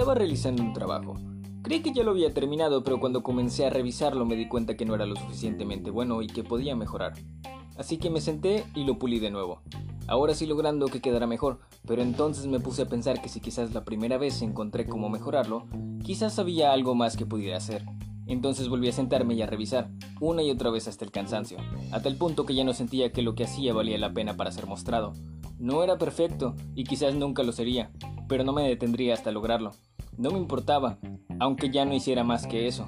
Estaba realizando un trabajo. Creí que ya lo había terminado, pero cuando comencé a revisarlo me di cuenta que no era lo suficientemente bueno y que podía mejorar. Así que me senté y lo pulí de nuevo. Ahora sí logrando que quedara mejor, pero entonces me puse a pensar que si quizás la primera vez encontré cómo mejorarlo, quizás había algo más que pudiera hacer. Entonces volví a sentarme y a revisar, una y otra vez hasta el cansancio, hasta el punto que ya no sentía que lo que hacía valía la pena para ser mostrado. No era perfecto, y quizás nunca lo sería, pero no me detendría hasta lograrlo. No me importaba, aunque ya no hiciera más que eso.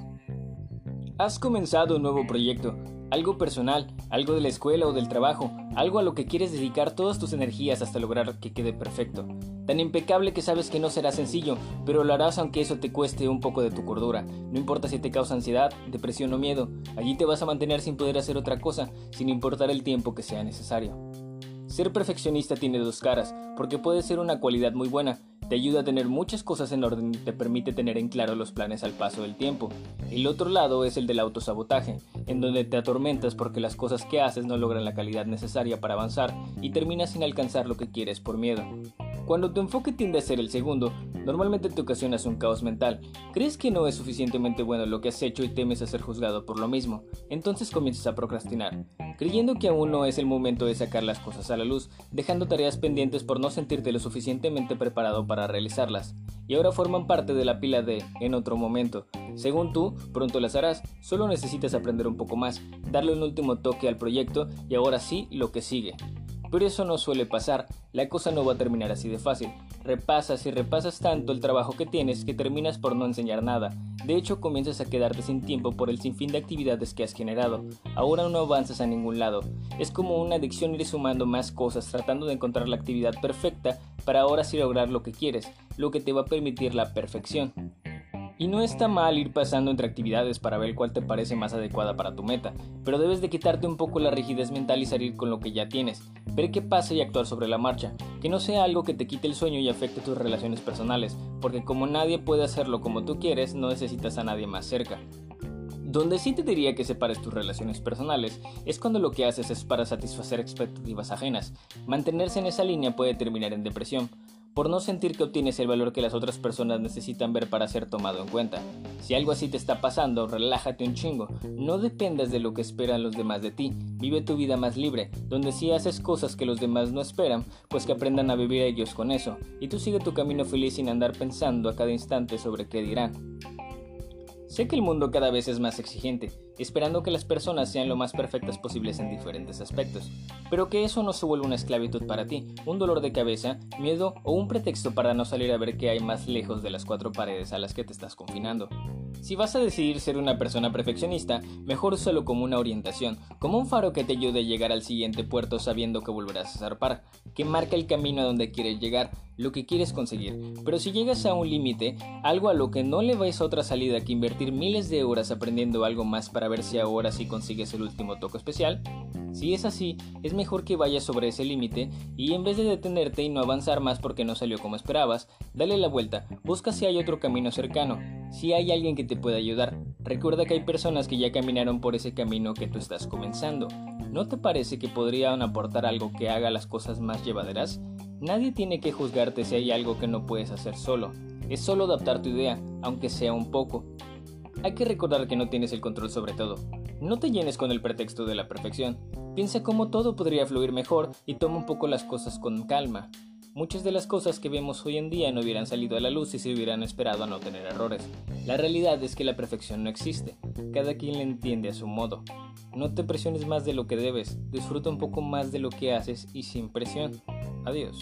Has comenzado un nuevo proyecto, algo personal, algo de la escuela o del trabajo, algo a lo que quieres dedicar todas tus energías hasta lograr que quede perfecto. Tan impecable que sabes que no será sencillo, pero lo harás aunque eso te cueste un poco de tu cordura. No importa si te causa ansiedad, depresión o miedo, allí te vas a mantener sin poder hacer otra cosa, sin importar el tiempo que sea necesario. Ser perfeccionista tiene dos caras, porque puede ser una cualidad muy buena, te ayuda a tener muchas cosas en orden y te permite tener en claro los planes al paso del tiempo. El otro lado es el del autosabotaje, en donde te atormentas porque las cosas que haces no logran la calidad necesaria para avanzar y terminas sin alcanzar lo que quieres por miedo. Cuando tu enfoque tiende a ser el segundo, normalmente te ocasionas un caos mental. Crees que no es suficientemente bueno lo que has hecho y temes a ser juzgado por lo mismo. Entonces comienzas a procrastinar, creyendo que aún no es el momento de sacar las cosas a la luz, dejando tareas pendientes por no sentirte lo suficientemente preparado para realizarlas. Y ahora forman parte de la pila de en otro momento. Según tú, pronto las harás, solo necesitas aprender un poco más, darle un último toque al proyecto y ahora sí lo que sigue. Pero eso no suele pasar, la cosa no va a terminar así de fácil. Repasas y repasas tanto el trabajo que tienes que terminas por no enseñar nada. De hecho, comienzas a quedarte sin tiempo por el sinfín de actividades que has generado. Ahora no avanzas a ningún lado. Es como una adicción ir sumando más cosas tratando de encontrar la actividad perfecta para ahora sí lograr lo que quieres, lo que te va a permitir la perfección. Y no está mal ir pasando entre actividades para ver cuál te parece más adecuada para tu meta, pero debes de quitarte un poco la rigidez mental y salir con lo que ya tienes, ver qué pasa y actuar sobre la marcha, que no sea algo que te quite el sueño y afecte tus relaciones personales, porque como nadie puede hacerlo como tú quieres, no necesitas a nadie más cerca. Donde sí te diría que separes tus relaciones personales es cuando lo que haces es para satisfacer expectativas ajenas. Mantenerse en esa línea puede terminar en depresión, por no sentir que obtienes el valor que las otras personas necesitan ver para ser tomado en cuenta. Si algo así te está pasando, relájate un chingo. No dependas de lo que esperan los demás de ti. Vive tu vida más libre, donde si haces cosas que los demás no esperan, pues que aprendan a vivir ellos con eso. Y tú sigue tu camino feliz sin andar pensando a cada instante sobre qué dirán. Sé que el mundo cada vez es más exigente, esperando que las personas sean lo más perfectas posibles en diferentes aspectos, pero que eso no se vuelva una esclavitud para ti, un dolor de cabeza, miedo o un pretexto para no salir a ver qué hay más lejos de las cuatro paredes a las que te estás confinando. Si vas a decidir ser una persona perfeccionista, mejor úsalo como una orientación, como un faro que te ayude a llegar al siguiente puerto sabiendo que volverás a zarpar, que marca el camino a donde quieres llegar, lo que quieres conseguir. Pero si llegas a un límite, algo a lo que no le vais otra salida que invertir miles de horas aprendiendo algo más para ver si ahora sí consigues el último toque especial, si es así, es mejor que vayas sobre ese límite y en vez de detenerte y no avanzar más porque no salió como esperabas, dale la vuelta, busca si hay otro camino cercano, si hay alguien que te pueda ayudar. Recuerda que hay personas que ya caminaron por ese camino que tú estás comenzando. ¿No te parece que podrían aportar algo que haga las cosas más llevaderas? Nadie tiene que juzgarte si hay algo que no puedes hacer solo. Es solo adaptar tu idea, aunque sea un poco. Hay que recordar que no tienes el control sobre todo. No te llenes con el pretexto de la perfección. Piensa cómo todo podría fluir mejor y toma un poco las cosas con calma. Muchas de las cosas que vemos hoy en día no hubieran salido a la luz si se hubieran esperado a no tener errores. La realidad es que la perfección no existe. Cada quien la entiende a su modo. No te presiones más de lo que debes. Disfruta un poco más de lo que haces y sin presión. Adiós.